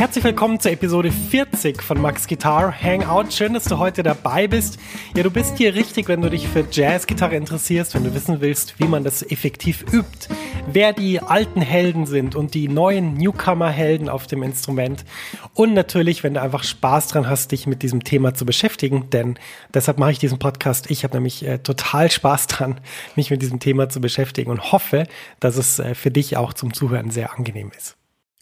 Herzlich willkommen zur Episode 40 von Max Guitar Hangout. Schön, dass du heute dabei bist. Ja, du bist hier richtig, wenn du dich für Jazzgitarre interessierst, wenn du wissen willst, wie man das effektiv übt, wer die alten Helden sind und die neuen Newcomer-Helden auf dem Instrument. Und natürlich, wenn du einfach Spaß dran hast, dich mit diesem Thema zu beschäftigen, denn deshalb mache ich diesen Podcast. Ich habe nämlich äh, total Spaß dran, mich mit diesem Thema zu beschäftigen und hoffe, dass es äh, für dich auch zum Zuhören sehr angenehm ist.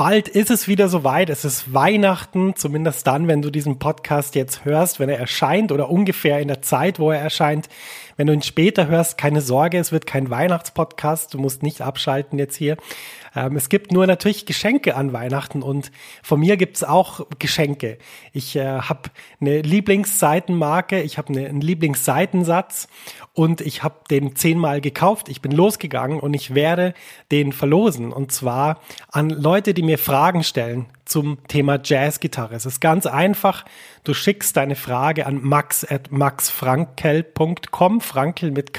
Bald ist es wieder soweit. Es ist Weihnachten, zumindest dann, wenn du diesen Podcast jetzt hörst, wenn er erscheint oder ungefähr in der Zeit, wo er erscheint. Wenn du ihn später hörst, keine Sorge, es wird kein Weihnachtspodcast. Du musst nicht abschalten jetzt hier. Ähm, es gibt nur natürlich Geschenke an Weihnachten und von mir gibt's auch Geschenke. Ich äh, habe eine Lieblingsseitenmarke, ich habe eine, einen Lieblingsseitensatz und ich habe den zehnmal gekauft. Ich bin losgegangen und ich werde den verlosen und zwar an Leute, die mir Fragen stellen zum Thema Jazzgitarre. Es ist ganz einfach. Du schickst deine Frage an max at maxfrankel.com, Frankel mit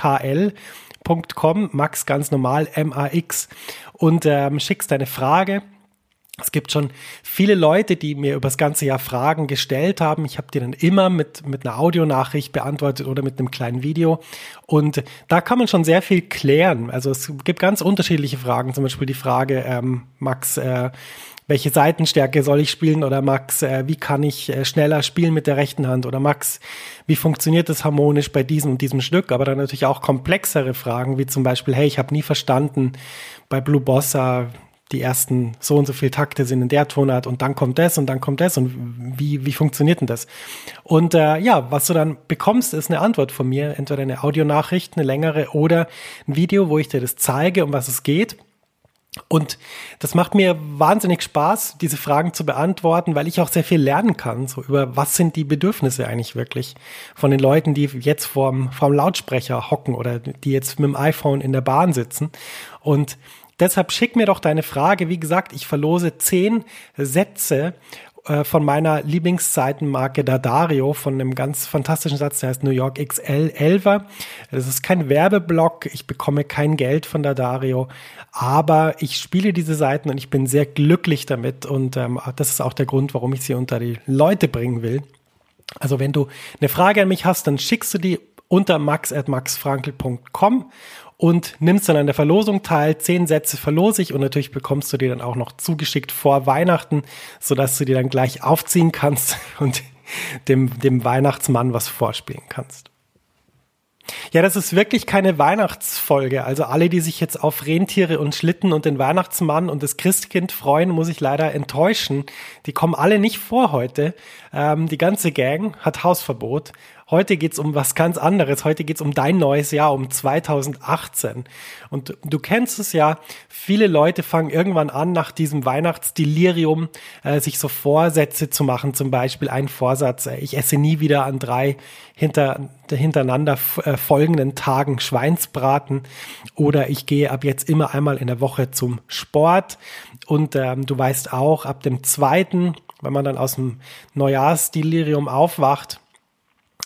KL.com, Max ganz normal, M-A-X und ähm, schickst deine Frage. Es gibt schon viele Leute, die mir über das ganze Jahr Fragen gestellt haben. Ich habe die dann immer mit, mit einer Audionachricht beantwortet oder mit einem kleinen Video. Und da kann man schon sehr viel klären. Also es gibt ganz unterschiedliche Fragen. Zum Beispiel die Frage, ähm, Max, äh, welche Seitenstärke soll ich spielen? Oder Max, äh, wie kann ich äh, schneller spielen mit der rechten Hand? Oder Max, wie funktioniert das harmonisch bei diesem und diesem Stück? Aber dann natürlich auch komplexere Fragen, wie zum Beispiel, hey, ich habe nie verstanden bei Blue Bossa, die ersten so und so viele Takte sind in der Tonart und dann kommt das und dann kommt das und wie, wie funktioniert denn das? Und äh, ja, was du dann bekommst, ist eine Antwort von mir, entweder eine Audionachricht, eine längere oder ein Video, wo ich dir das zeige, um was es geht. Und das macht mir wahnsinnig Spaß, diese Fragen zu beantworten, weil ich auch sehr viel lernen kann, so über was sind die Bedürfnisse eigentlich wirklich von den Leuten, die jetzt vorm, vorm Lautsprecher hocken oder die jetzt mit dem iPhone in der Bahn sitzen. Und deshalb schick mir doch deine Frage. Wie gesagt, ich verlose zehn Sätze von meiner Lieblingsseitenmarke Dadario von einem ganz fantastischen Satz, der heißt New York XL 11 Das ist kein Werbeblock, ich bekomme kein Geld von Dadario, aber ich spiele diese Seiten und ich bin sehr glücklich damit und ähm, das ist auch der Grund, warum ich sie unter die Leute bringen will. Also wenn du eine Frage an mich hast, dann schickst du die unter max.maxfrankel.com und nimmst dann an der Verlosung teil. Zehn Sätze verlose ich und natürlich bekommst du die dann auch noch zugeschickt vor Weihnachten, sodass du die dann gleich aufziehen kannst und dem, dem Weihnachtsmann was vorspielen kannst. Ja, das ist wirklich keine Weihnachtsfolge. Also alle, die sich jetzt auf Rentiere und Schlitten und den Weihnachtsmann und das Christkind freuen, muss ich leider enttäuschen. Die kommen alle nicht vor heute. Ähm, die ganze Gang hat Hausverbot. Heute geht's um was ganz anderes. Heute geht's um dein neues Jahr, um 2018. Und du kennst es ja, viele Leute fangen irgendwann an, nach diesem Weihnachtsdelirium äh, sich so Vorsätze zu machen. Zum Beispiel ein Vorsatz, äh, ich esse nie wieder an drei hinter, hintereinander äh, folgenden Tagen Schweinsbraten oder ich gehe ab jetzt immer einmal in der Woche zum Sport. Und ähm, du weißt auch, ab dem zweiten wenn man dann aus dem Neujahrsdelirium aufwacht,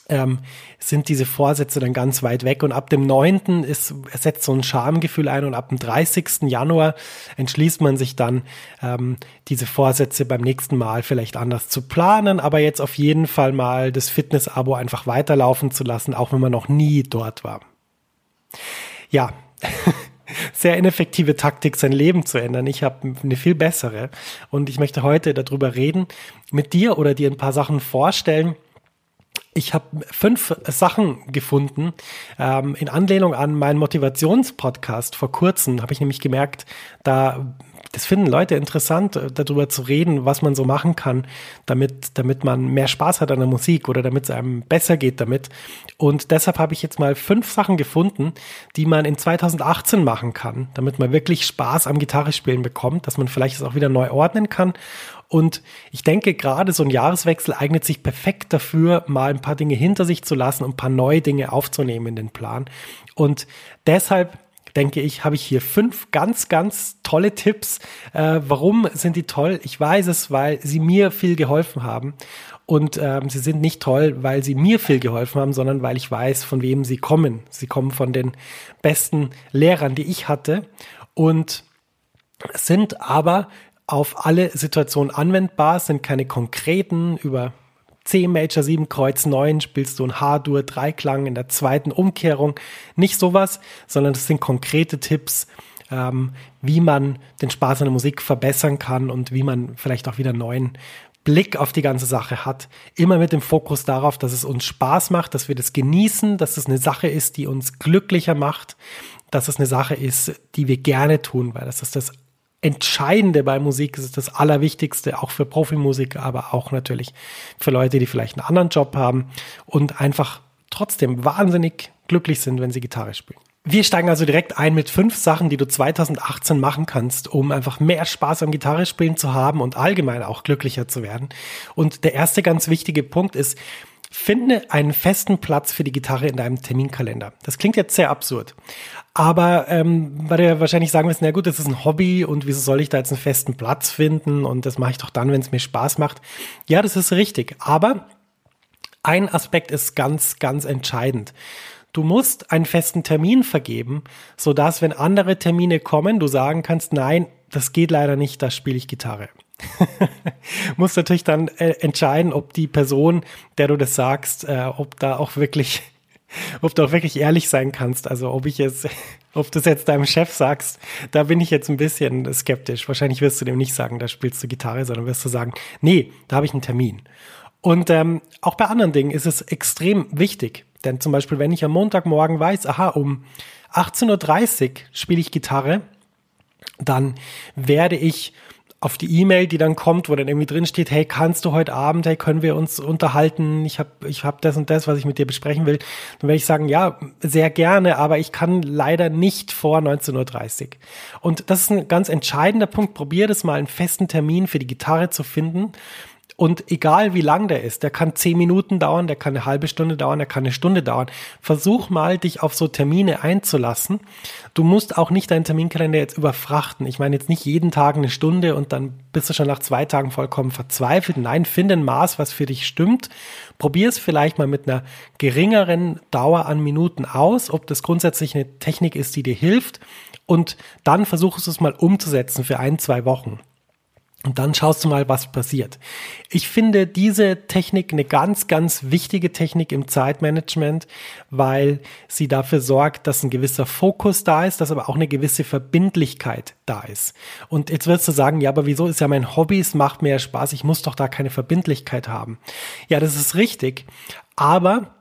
ähm, sind diese Vorsätze dann ganz weit weg. Und ab dem 9. Ist, setzt so ein Schamgefühl ein und ab dem 30. Januar entschließt man sich dann, ähm, diese Vorsätze beim nächsten Mal vielleicht anders zu planen, aber jetzt auf jeden Fall mal das Fitness-Abo einfach weiterlaufen zu lassen, auch wenn man noch nie dort war. Ja. sehr ineffektive Taktik, sein Leben zu ändern. Ich habe eine viel bessere und ich möchte heute darüber reden mit dir oder dir ein paar Sachen vorstellen, ich habe fünf Sachen gefunden. Ähm, in Anlehnung an meinen Motivationspodcast vor kurzem habe ich nämlich gemerkt, da das finden Leute interessant, äh, darüber zu reden, was man so machen kann, damit, damit man mehr Spaß hat an der Musik oder damit es einem besser geht damit. Und deshalb habe ich jetzt mal fünf Sachen gefunden, die man in 2018 machen kann, damit man wirklich Spaß am Gitarrespielen bekommt, dass man vielleicht es auch wieder neu ordnen kann. Und ich denke, gerade so ein Jahreswechsel eignet sich perfekt dafür, mal ein paar Dinge hinter sich zu lassen und ein paar neue Dinge aufzunehmen in den Plan. Und deshalb denke ich, habe ich hier fünf ganz, ganz tolle Tipps. Äh, warum sind die toll? Ich weiß es, weil sie mir viel geholfen haben. Und ähm, sie sind nicht toll, weil sie mir viel geholfen haben, sondern weil ich weiß, von wem sie kommen. Sie kommen von den besten Lehrern, die ich hatte. Und sind aber auf alle Situationen anwendbar, sind keine konkreten über C Major 7 Kreuz 9 spielst du ein H-Dur Dreiklang in der zweiten Umkehrung. Nicht sowas, sondern das sind konkrete Tipps, ähm, wie man den Spaß an der Musik verbessern kann und wie man vielleicht auch wieder neuen Blick auf die ganze Sache hat. Immer mit dem Fokus darauf, dass es uns Spaß macht, dass wir das genießen, dass es eine Sache ist, die uns glücklicher macht, dass es eine Sache ist, die wir gerne tun, weil das ist das Entscheidende bei Musik, ist das Allerwichtigste, auch für Profimusik, aber auch natürlich für Leute, die vielleicht einen anderen Job haben und einfach trotzdem wahnsinnig glücklich sind, wenn sie Gitarre spielen. Wir steigen also direkt ein mit fünf Sachen, die du 2018 machen kannst, um einfach mehr Spaß am Gitarre spielen zu haben und allgemein auch glücklicher zu werden. Und der erste ganz wichtige Punkt ist, Finde einen festen Platz für die Gitarre in deinem Terminkalender. Das klingt jetzt sehr absurd. Aber ähm, weil ja wahrscheinlich sagen wirst, na gut, das ist ein Hobby und wieso soll ich da jetzt einen festen Platz finden und das mache ich doch dann, wenn es mir Spaß macht. Ja, das ist richtig. Aber ein Aspekt ist ganz, ganz entscheidend. Du musst einen festen Termin vergeben, sodass, wenn andere Termine kommen, du sagen kannst, nein, das geht leider nicht, da spiele ich Gitarre. muss natürlich dann äh, entscheiden, ob die Person, der du das sagst, äh, ob da auch wirklich, ob du auch wirklich ehrlich sein kannst. Also ob ich jetzt, ob du es jetzt deinem Chef sagst, da bin ich jetzt ein bisschen skeptisch. Wahrscheinlich wirst du dem nicht sagen, da spielst du Gitarre, sondern wirst du sagen, nee, da habe ich einen Termin. Und ähm, auch bei anderen Dingen ist es extrem wichtig. Denn zum Beispiel, wenn ich am Montagmorgen weiß, aha, um 18.30 Uhr spiele ich Gitarre, dann werde ich auf die E-Mail, die dann kommt, wo dann irgendwie drin steht, hey, kannst du heute Abend, hey, können wir uns unterhalten? Ich habe ich hab das und das, was ich mit dir besprechen will. Dann werde ich sagen, ja, sehr gerne, aber ich kann leider nicht vor 19.30 Uhr. Und das ist ein ganz entscheidender Punkt. Probier das mal, einen festen Termin für die Gitarre zu finden und egal wie lang der ist, der kann zehn Minuten dauern, der kann eine halbe Stunde dauern, der kann eine Stunde dauern. Versuch mal, dich auf so Termine einzulassen. Du musst auch nicht deinen Terminkalender jetzt überfrachten. Ich meine jetzt nicht jeden Tag eine Stunde und dann bist du schon nach zwei Tagen vollkommen verzweifelt. Nein, finde ein Maß, was für dich stimmt. Probier es vielleicht mal mit einer geringeren Dauer an Minuten aus, ob das grundsätzlich eine Technik ist, die dir hilft. Und dann versuchst du es mal umzusetzen für ein, zwei Wochen. Und dann schaust du mal, was passiert. Ich finde diese Technik eine ganz, ganz wichtige Technik im Zeitmanagement, weil sie dafür sorgt, dass ein gewisser Fokus da ist, dass aber auch eine gewisse Verbindlichkeit da ist. Und jetzt wirst du sagen, ja, aber wieso ist ja mein Hobby, es macht mir ja Spaß, ich muss doch da keine Verbindlichkeit haben. Ja, das ist richtig. Aber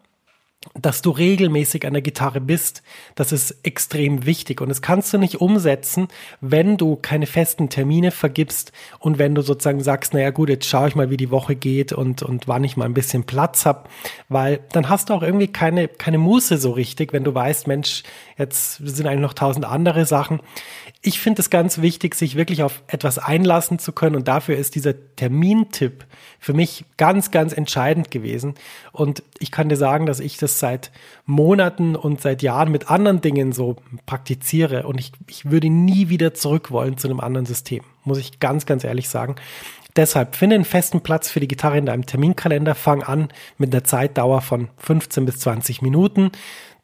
dass du regelmäßig an der Gitarre bist, das ist extrem wichtig. Und das kannst du nicht umsetzen, wenn du keine festen Termine vergibst und wenn du sozusagen sagst, naja gut, jetzt schaue ich mal, wie die Woche geht und, und wann ich mal ein bisschen Platz habe, weil dann hast du auch irgendwie keine, keine Muße so richtig, wenn du weißt, Mensch, jetzt sind eigentlich noch tausend andere Sachen. Ich finde es ganz wichtig, sich wirklich auf etwas einlassen zu können. Und dafür ist dieser Termintipp für mich ganz, ganz entscheidend gewesen. Und ich kann dir sagen, dass ich das seit Monaten und seit Jahren mit anderen Dingen so praktiziere und ich, ich würde nie wieder zurück wollen zu einem anderen System, muss ich ganz, ganz ehrlich sagen. Deshalb finde einen festen Platz für die Gitarre in deinem Terminkalender, fang an mit einer Zeitdauer von 15 bis 20 Minuten,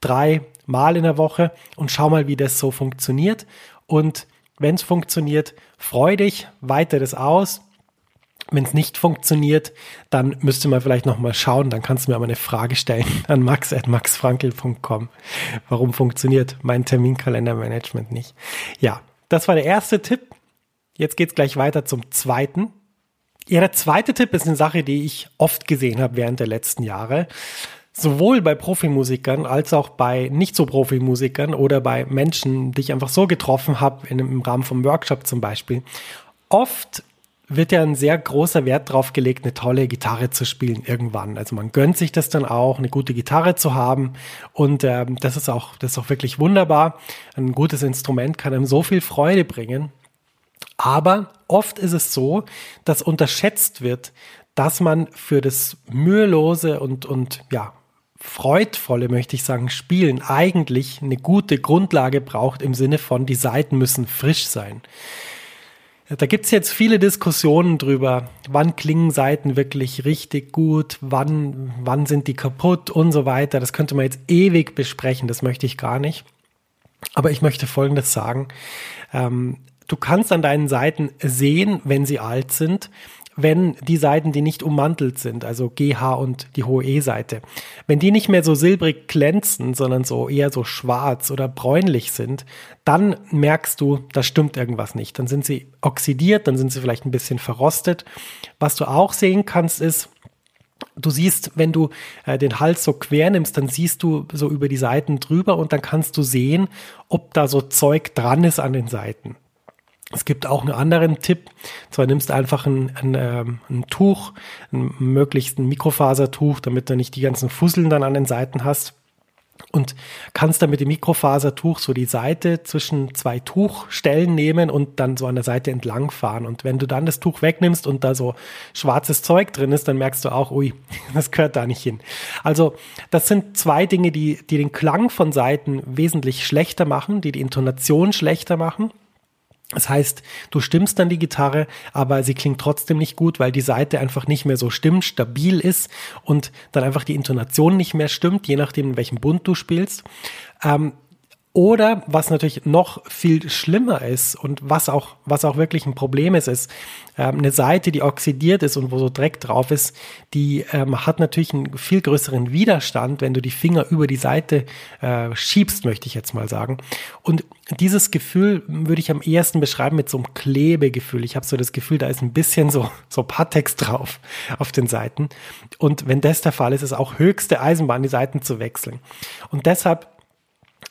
drei Mal in der Woche und schau mal, wie das so funktioniert. Und wenn es funktioniert, freu dich, weite das aus. Wenn es nicht funktioniert, dann müsste man vielleicht nochmal schauen, dann kannst du mir aber eine Frage stellen an max.maxfrankel.com. Warum funktioniert mein Terminkalendermanagement nicht? Ja, das war der erste Tipp. Jetzt geht's gleich weiter zum zweiten. Ja, der zweite Tipp ist eine Sache, die ich oft gesehen habe während der letzten Jahre. Sowohl bei Profimusikern als auch bei nicht so Profimusikern oder bei Menschen, die ich einfach so getroffen habe, im Rahmen vom Workshop zum Beispiel. Oft wird ja ein sehr großer Wert drauf gelegt, eine tolle Gitarre zu spielen irgendwann. Also man gönnt sich das dann auch, eine gute Gitarre zu haben. Und äh, das ist auch, das ist auch wirklich wunderbar. Ein gutes Instrument kann einem so viel Freude bringen. Aber oft ist es so, dass unterschätzt wird, dass man für das mühelose und, und ja, freudvolle, möchte ich sagen, Spielen eigentlich eine gute Grundlage braucht im Sinne von, die Seiten müssen frisch sein. Da gibt's jetzt viele Diskussionen drüber, wann klingen Seiten wirklich richtig gut, wann, wann sind die kaputt und so weiter. Das könnte man jetzt ewig besprechen, das möchte ich gar nicht. Aber ich möchte Folgendes sagen. Ähm, du kannst an deinen Seiten sehen, wenn sie alt sind, wenn die Seiten, die nicht ummantelt sind, also GH und die hohe E-Seite, wenn die nicht mehr so silbrig glänzen, sondern so eher so schwarz oder bräunlich sind, dann merkst du, da stimmt irgendwas nicht. Dann sind sie oxidiert, dann sind sie vielleicht ein bisschen verrostet. Was du auch sehen kannst, ist, Du siehst, wenn du äh, den Hals so quer nimmst, dann siehst du so über die Seiten drüber und dann kannst du sehen, ob da so Zeug dran ist an den Seiten. Es gibt auch einen anderen Tipp. Zwar nimmst du einfach ein, ein, ähm, ein Tuch, ein möglichst ein Mikrofasertuch, damit du nicht die ganzen Fusseln dann an den Seiten hast. Und kannst dann mit dem Mikrofasertuch so die Seite zwischen zwei Tuchstellen nehmen und dann so an der Seite entlang fahren. Und wenn du dann das Tuch wegnimmst und da so schwarzes Zeug drin ist, dann merkst du auch, ui, das gehört da nicht hin. Also das sind zwei Dinge, die, die den Klang von Seiten wesentlich schlechter machen, die die Intonation schlechter machen. Das heißt, du stimmst dann die Gitarre, aber sie klingt trotzdem nicht gut, weil die Seite einfach nicht mehr so stimmt, stabil ist und dann einfach die Intonation nicht mehr stimmt, je nachdem, in welchem Bund du spielst. Ähm, oder was natürlich noch viel schlimmer ist und was auch, was auch wirklich ein Problem ist, ist ähm, eine Seite, die oxidiert ist und wo so Dreck drauf ist, die ähm, hat natürlich einen viel größeren Widerstand, wenn du die Finger über die Seite äh, schiebst, möchte ich jetzt mal sagen. Und dieses Gefühl würde ich am ehesten beschreiben mit so einem Klebegefühl. Ich habe so das Gefühl, da ist ein bisschen so, so Patex drauf auf den Seiten. Und wenn das der Fall ist, ist auch höchste Eisenbahn, die Seiten zu wechseln. Und deshalb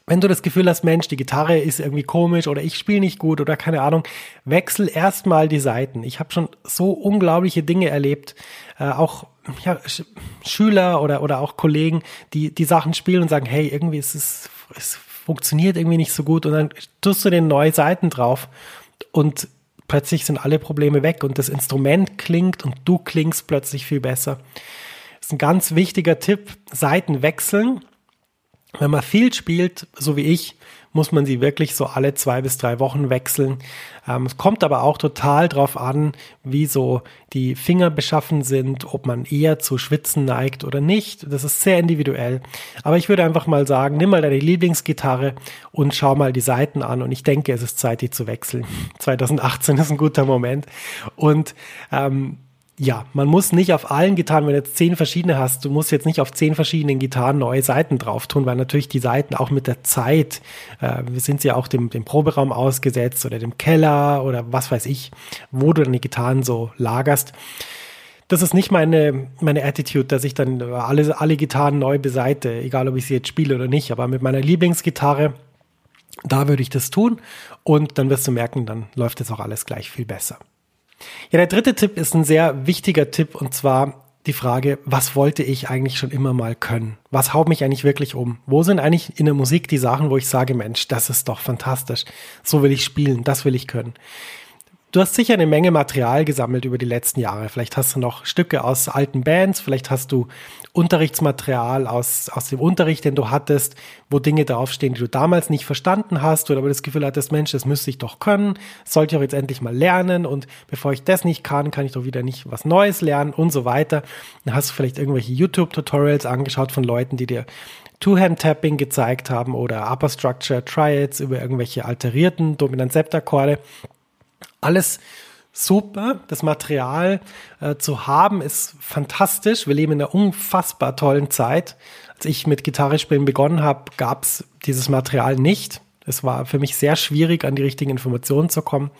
wenn du das Gefühl hast, Mensch, die Gitarre ist irgendwie komisch oder ich spiele nicht gut oder keine Ahnung, wechsel erstmal die Seiten. Ich habe schon so unglaubliche Dinge erlebt, äh, auch ja, Sch Schüler oder, oder auch Kollegen, die die Sachen spielen und sagen, hey, irgendwie ist es, es funktioniert irgendwie nicht so gut und dann tust du den neue Seiten drauf und plötzlich sind alle Probleme weg und das Instrument klingt und du klingst plötzlich viel besser. Das ist ein ganz wichtiger Tipp, Seiten wechseln wenn man viel spielt, so wie ich, muss man sie wirklich so alle zwei bis drei Wochen wechseln. Ähm, es kommt aber auch total drauf an, wie so die Finger beschaffen sind, ob man eher zu Schwitzen neigt oder nicht. Das ist sehr individuell. Aber ich würde einfach mal sagen, nimm mal deine Lieblingsgitarre und schau mal die Seiten an. Und ich denke, es ist Zeit, die zu wechseln. 2018 ist ein guter Moment. Und ähm, ja, man muss nicht auf allen Gitarren, wenn du jetzt zehn verschiedene hast, du musst jetzt nicht auf zehn verschiedenen Gitarren neue Seiten drauf tun, weil natürlich die Seiten auch mit der Zeit, äh, wir sind ja auch dem, dem Proberaum ausgesetzt oder dem Keller oder was weiß ich, wo du deine Gitarren so lagerst. Das ist nicht meine, meine Attitude, dass ich dann alle, alle Gitarren neu beseite, egal ob ich sie jetzt spiele oder nicht, aber mit meiner Lieblingsgitarre, da würde ich das tun und dann wirst du merken, dann läuft es auch alles gleich viel besser. Ja, der dritte Tipp ist ein sehr wichtiger Tipp und zwar die Frage, was wollte ich eigentlich schon immer mal können? Was haut mich eigentlich wirklich um? Wo sind eigentlich in der Musik die Sachen, wo ich sage, Mensch, das ist doch fantastisch. So will ich spielen, das will ich können. Du hast sicher eine Menge Material gesammelt über die letzten Jahre. Vielleicht hast du noch Stücke aus alten Bands, vielleicht hast du Unterrichtsmaterial aus, aus dem Unterricht, den du hattest, wo Dinge draufstehen, die du damals nicht verstanden hast oder aber das Gefühl hattest, Mensch, das müsste ich doch können, sollte ich auch jetzt endlich mal lernen und bevor ich das nicht kann, kann ich doch wieder nicht was Neues lernen und so weiter. Dann hast du vielleicht irgendwelche YouTube-Tutorials angeschaut von Leuten, die dir Two-Hand-Tapping gezeigt haben oder Upper Structure Triads über irgendwelche alterierten Dominant-Septakkorde. Alles super. Das Material äh, zu haben ist fantastisch. Wir leben in einer unfassbar tollen Zeit. Als ich mit Gitarre spielen begonnen habe, gab es dieses Material nicht. Es war für mich sehr schwierig, an die richtigen Informationen zu kommen.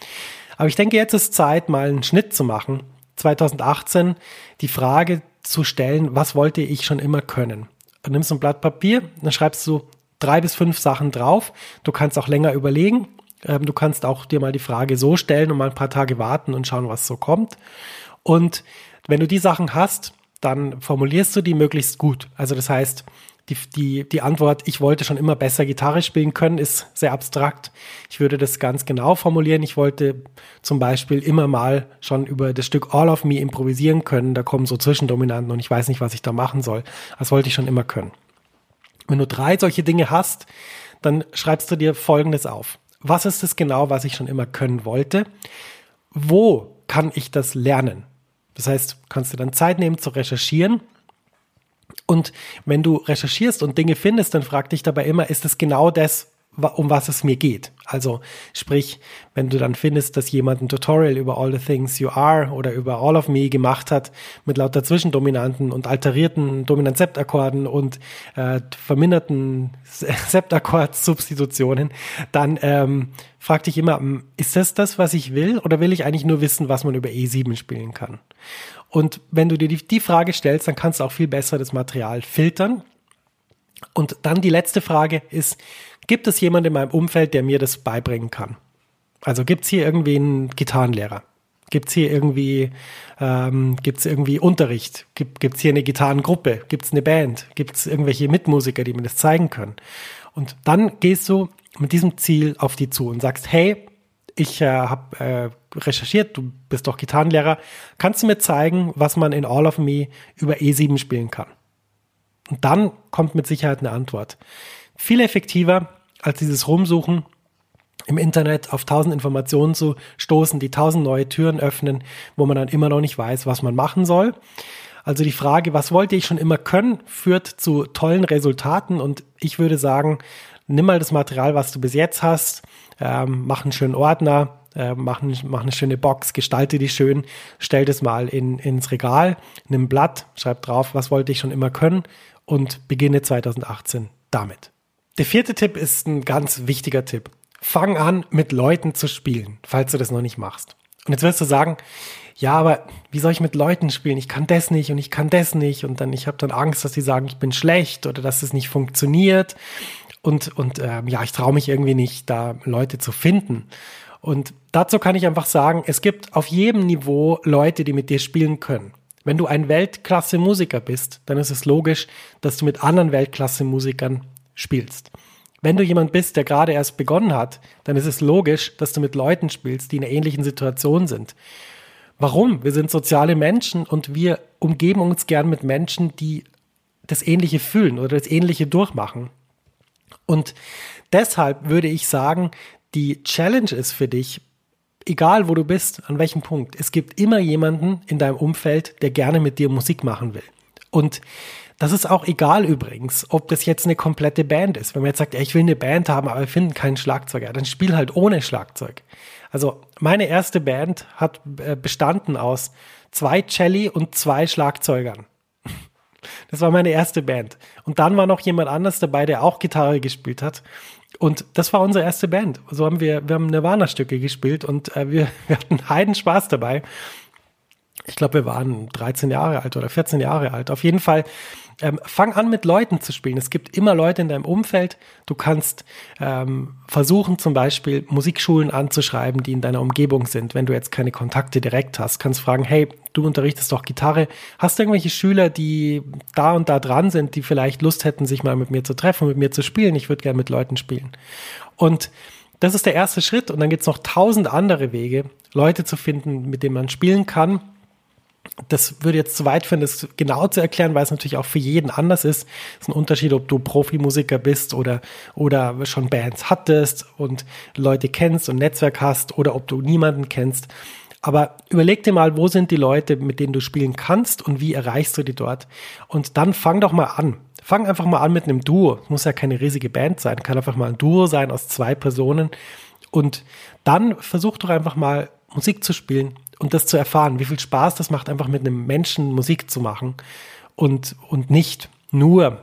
Aber ich denke, jetzt ist Zeit, mal einen Schnitt zu machen. 2018 die Frage zu stellen, was wollte ich schon immer können? Du nimmst ein Blatt Papier, dann schreibst du drei bis fünf Sachen drauf. Du kannst auch länger überlegen. Ähm, du kannst auch dir mal die Frage so stellen und mal ein paar Tage warten und schauen, was so kommt. Und wenn du die Sachen hast, dann formulierst du die möglichst gut. Also das heißt, die, die, die Antwort, ich wollte schon immer besser Gitarre spielen können, ist sehr abstrakt. Ich würde das ganz genau formulieren. Ich wollte zum Beispiel immer mal schon über das Stück All of Me improvisieren können. Da kommen so Zwischendominanten und ich weiß nicht, was ich da machen soll. Das wollte ich schon immer können. Wenn du drei solche Dinge hast, dann schreibst du dir Folgendes auf was ist es genau, was ich schon immer können wollte? Wo kann ich das lernen? Das heißt, kannst du dann Zeit nehmen zu recherchieren. Und wenn du recherchierst und Dinge findest, dann frag dich dabei immer, ist es genau das, um was es mir geht. Also sprich, wenn du dann findest, dass jemand ein Tutorial über All the Things You Are oder über All of Me gemacht hat mit lauter Zwischendominanten und alterierten Dominant-Septakkorden und äh, verminderten Septakkord-Substitutionen, dann ähm, frag dich immer, hm, ist das das, was ich will oder will ich eigentlich nur wissen, was man über E7 spielen kann? Und wenn du dir die, die Frage stellst, dann kannst du auch viel besser das Material filtern. Und dann die letzte Frage ist, Gibt es jemanden in meinem Umfeld, der mir das beibringen kann? Also gibt es hier irgendwie einen Gitarrenlehrer? Gibt es hier irgendwie, ähm, gibt's irgendwie Unterricht? Gibt es hier eine Gitarrengruppe? Gibt es eine Band? Gibt es irgendwelche Mitmusiker, die mir das zeigen können? Und dann gehst du mit diesem Ziel auf die zu und sagst, hey, ich äh, habe äh, recherchiert, du bist doch Gitarrenlehrer, kannst du mir zeigen, was man in All of Me über E7 spielen kann? Und dann kommt mit Sicherheit eine Antwort. Viel effektiver, als dieses Rumsuchen im Internet auf tausend Informationen zu stoßen, die tausend neue Türen öffnen, wo man dann immer noch nicht weiß, was man machen soll. Also die Frage, was wollte ich schon immer können, führt zu tollen Resultaten und ich würde sagen, nimm mal das Material, was du bis jetzt hast, ähm, mach einen schönen Ordner, äh, mach, ein, mach eine schöne Box, gestalte die schön, stell das mal in, ins Regal, nimm ein Blatt, schreib drauf, was wollte ich schon immer können und beginne 2018 damit. Der vierte Tipp ist ein ganz wichtiger Tipp. Fang an, mit Leuten zu spielen, falls du das noch nicht machst. Und jetzt wirst du sagen, ja, aber wie soll ich mit Leuten spielen? Ich kann das nicht und ich kann das nicht und dann ich habe dann Angst, dass sie sagen, ich bin schlecht oder dass es nicht funktioniert und und ähm, ja, ich traue mich irgendwie nicht, da Leute zu finden. Und dazu kann ich einfach sagen, es gibt auf jedem Niveau Leute, die mit dir spielen können. Wenn du ein Weltklasse-Musiker bist, dann ist es logisch, dass du mit anderen Weltklasse-Musikern spielst. Wenn du jemand bist, der gerade erst begonnen hat, dann ist es logisch, dass du mit Leuten spielst, die in einer ähnlichen Situation sind. Warum? Wir sind soziale Menschen und wir umgeben uns gern mit Menschen, die das Ähnliche fühlen oder das Ähnliche durchmachen. Und deshalb würde ich sagen, die Challenge ist für dich, egal wo du bist, an welchem Punkt, es gibt immer jemanden in deinem Umfeld, der gerne mit dir Musik machen will. Und das ist auch egal übrigens, ob das jetzt eine komplette Band ist. Wenn man jetzt sagt, ja, ich will eine Band haben, aber wir finden keinen Schlagzeuger, dann spiel halt ohne Schlagzeug. Also meine erste Band hat äh, bestanden aus zwei Celli und zwei Schlagzeugern. Das war meine erste Band. Und dann war noch jemand anders dabei, der auch Gitarre gespielt hat. Und das war unsere erste Band. So haben wir, wir haben Nirvana-Stücke gespielt und äh, wir, wir hatten heiden Spaß dabei. Ich glaube, wir waren 13 Jahre alt oder 14 Jahre alt. Auf jeden Fall ähm, fang an mit Leuten zu spielen. Es gibt immer Leute in deinem Umfeld. Du kannst ähm, versuchen, zum Beispiel Musikschulen anzuschreiben, die in deiner Umgebung sind. Wenn du jetzt keine Kontakte direkt hast, kannst fragen, hey, du unterrichtest doch Gitarre. Hast du irgendwelche Schüler, die da und da dran sind, die vielleicht Lust hätten, sich mal mit mir zu treffen, mit mir zu spielen? Ich würde gerne mit Leuten spielen. Und das ist der erste Schritt und dann gibt es noch tausend andere Wege, Leute zu finden, mit denen man spielen kann. Das würde jetzt zu weit führen, das genau zu erklären, weil es natürlich auch für jeden anders ist. Es ist ein Unterschied, ob du Profimusiker bist oder, oder schon Bands hattest und Leute kennst und Netzwerk hast oder ob du niemanden kennst. Aber überleg dir mal, wo sind die Leute, mit denen du spielen kannst und wie erreichst du die dort? Und dann fang doch mal an. Fang einfach mal an mit einem Duo. Muss ja keine riesige Band sein, kann einfach mal ein Duo sein aus zwei Personen. Und dann versuch doch einfach mal Musik zu spielen und das zu erfahren, wie viel Spaß das macht, einfach mit einem Menschen Musik zu machen und, und nicht nur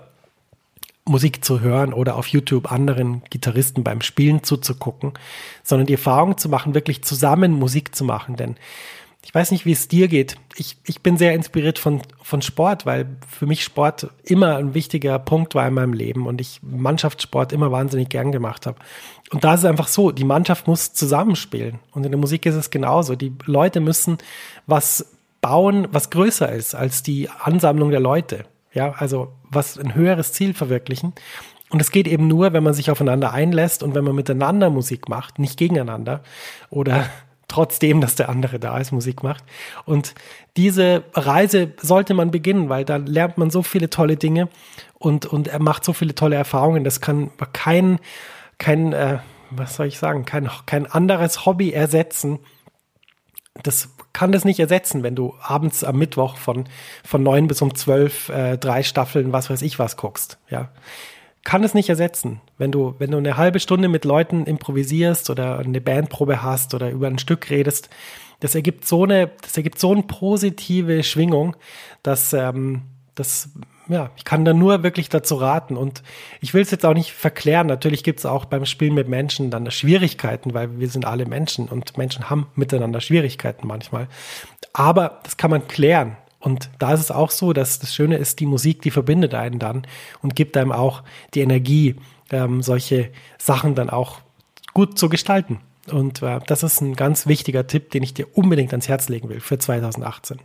Musik zu hören oder auf YouTube anderen Gitarristen beim Spielen zuzugucken, sondern die Erfahrung zu machen, wirklich zusammen Musik zu machen. Denn ich weiß nicht, wie es dir geht. Ich, ich bin sehr inspiriert von, von Sport, weil für mich Sport immer ein wichtiger Punkt war in meinem Leben und ich Mannschaftssport immer wahnsinnig gern gemacht habe. Und da ist es einfach so, die Mannschaft muss zusammenspielen. Und in der Musik ist es genauso. Die Leute müssen was bauen, was größer ist als die Ansammlung der Leute. Ja, also was ein höheres Ziel verwirklichen. Und es geht eben nur, wenn man sich aufeinander einlässt und wenn man miteinander Musik macht, nicht gegeneinander oder trotzdem, dass der andere da ist, Musik macht. Und diese Reise sollte man beginnen, weil da lernt man so viele tolle Dinge und, und er macht so viele tolle Erfahrungen. Das kann kein, kein, äh, was soll ich sagen, kein, kein anderes Hobby ersetzen. Das kann das nicht ersetzen, wenn du abends am Mittwoch von, von neun bis um zwölf äh, drei Staffeln, was weiß ich was guckst. Ja kann es nicht ersetzen. Wenn du, wenn du eine halbe Stunde mit Leuten improvisierst oder eine Bandprobe hast oder über ein Stück redest, das ergibt so eine, das ergibt so eine positive Schwingung, dass, ähm, das, ja, ich kann da nur wirklich dazu raten. Und ich will es jetzt auch nicht verklären. Natürlich gibt es auch beim Spielen mit Menschen dann Schwierigkeiten, weil wir sind alle Menschen und Menschen haben miteinander Schwierigkeiten manchmal. Aber das kann man klären. Und da ist es auch so, dass das Schöne ist, die Musik, die verbindet einen dann und gibt einem auch die Energie, ähm, solche Sachen dann auch gut zu gestalten. Und äh, das ist ein ganz wichtiger Tipp, den ich dir unbedingt ans Herz legen will für 2018.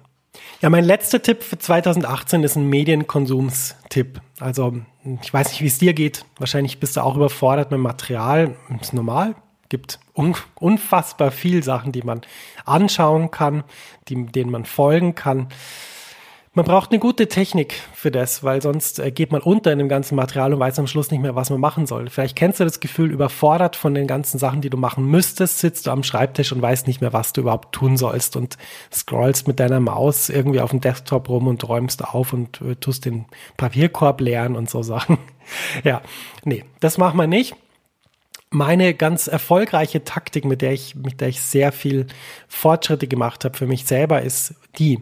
Ja, mein letzter Tipp für 2018 ist ein Medienkonsumstipp. Also, ich weiß nicht, wie es dir geht. Wahrscheinlich bist du auch überfordert mit Material. Ist normal gibt un unfassbar viel Sachen, die man anschauen kann, die, denen man folgen kann. Man braucht eine gute Technik für das, weil sonst äh, geht man unter in dem ganzen Material und weiß am Schluss nicht mehr, was man machen soll. Vielleicht kennst du das Gefühl, überfordert von den ganzen Sachen, die du machen müsstest, sitzt du am Schreibtisch und weißt nicht mehr, was du überhaupt tun sollst und scrollst mit deiner Maus irgendwie auf dem Desktop rum und räumst auf und äh, tust den Papierkorb leeren und so Sachen. ja, nee, das machen wir nicht meine ganz erfolgreiche Taktik, mit der ich, mit der ich sehr viel Fortschritte gemacht habe für mich selber, ist die.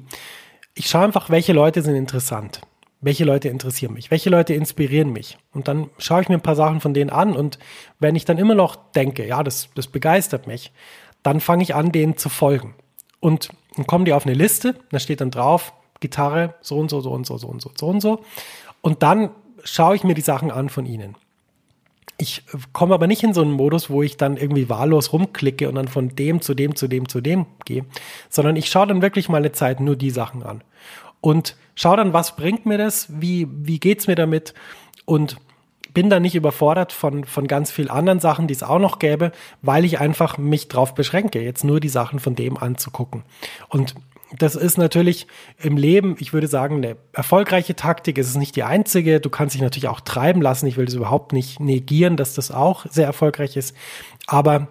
Ich schaue einfach, welche Leute sind interessant. Welche Leute interessieren mich? Welche Leute inspirieren mich? Und dann schaue ich mir ein paar Sachen von denen an und wenn ich dann immer noch denke, ja, das, das begeistert mich, dann fange ich an, denen zu folgen. Und dann kommen die auf eine Liste, da steht dann drauf, Gitarre, so und so, so und so, so und so, so und so. Und dann schaue ich mir die Sachen an von ihnen. Ich komme aber nicht in so einen Modus, wo ich dann irgendwie wahllos rumklicke und dann von dem zu dem zu dem zu dem gehe, sondern ich schaue dann wirklich mal eine Zeit nur die Sachen an und schaue dann, was bringt mir das, wie, wie geht's mir damit und bin dann nicht überfordert von, von ganz vielen anderen Sachen, die es auch noch gäbe, weil ich einfach mich drauf beschränke, jetzt nur die Sachen von dem anzugucken. Und das ist natürlich im Leben, ich würde sagen, eine erfolgreiche Taktik. Es ist nicht die einzige. Du kannst dich natürlich auch treiben lassen. Ich will das überhaupt nicht negieren, dass das auch sehr erfolgreich ist. Aber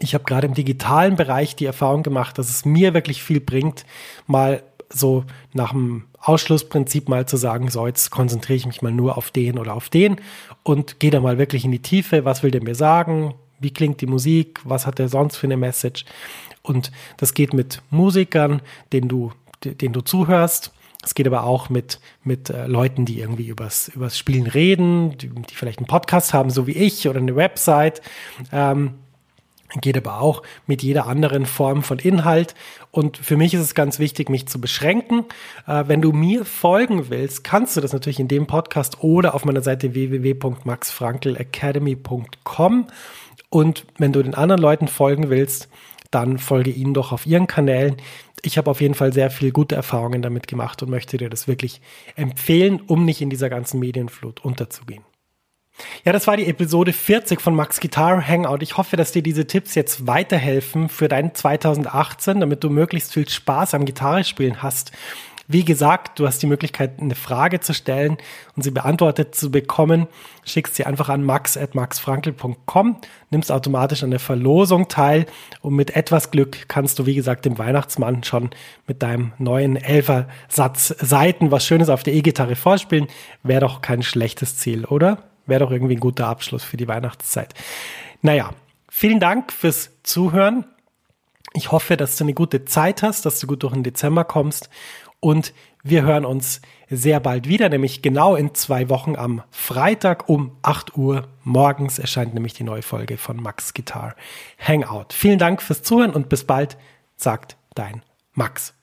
ich habe gerade im digitalen Bereich die Erfahrung gemacht, dass es mir wirklich viel bringt, mal so nach dem Ausschlussprinzip mal zu sagen, so jetzt konzentriere ich mich mal nur auf den oder auf den und gehe da mal wirklich in die Tiefe. Was will der mir sagen? Wie klingt die Musik? Was hat er sonst für eine Message? Und das geht mit Musikern, denen du, denen du zuhörst. Es geht aber auch mit, mit äh, Leuten, die irgendwie übers, übers Spielen reden, die, die vielleicht einen Podcast haben, so wie ich, oder eine Website. Ähm, geht aber auch mit jeder anderen Form von Inhalt. Und für mich ist es ganz wichtig, mich zu beschränken. Äh, wenn du mir folgen willst, kannst du das natürlich in dem Podcast oder auf meiner Seite www.maxfrankelacademy.com. Und wenn du den anderen Leuten folgen willst, dann folge ihnen doch auf ihren Kanälen. Ich habe auf jeden Fall sehr viel gute Erfahrungen damit gemacht und möchte dir das wirklich empfehlen, um nicht in dieser ganzen Medienflut unterzugehen. Ja, das war die Episode 40 von Max Guitar Hangout. Ich hoffe, dass dir diese Tipps jetzt weiterhelfen für dein 2018, damit du möglichst viel Spaß am Gitarrespielen hast. Wie gesagt, du hast die Möglichkeit, eine Frage zu stellen und sie beantwortet zu bekommen. Schickst sie einfach an max.maxfrankel.com, nimmst automatisch an der Verlosung teil und mit etwas Glück kannst du, wie gesagt, dem Weihnachtsmann schon mit deinem neuen Elfersatz Seiten was Schönes auf der E-Gitarre vorspielen. Wäre doch kein schlechtes Ziel, oder? Wäre doch irgendwie ein guter Abschluss für die Weihnachtszeit. Naja, vielen Dank fürs Zuhören. Ich hoffe, dass du eine gute Zeit hast, dass du gut durch den Dezember kommst und wir hören uns sehr bald wieder, nämlich genau in zwei Wochen am Freitag um 8 Uhr morgens erscheint nämlich die neue Folge von Max Guitar Hangout. Vielen Dank fürs Zuhören und bis bald, sagt dein Max.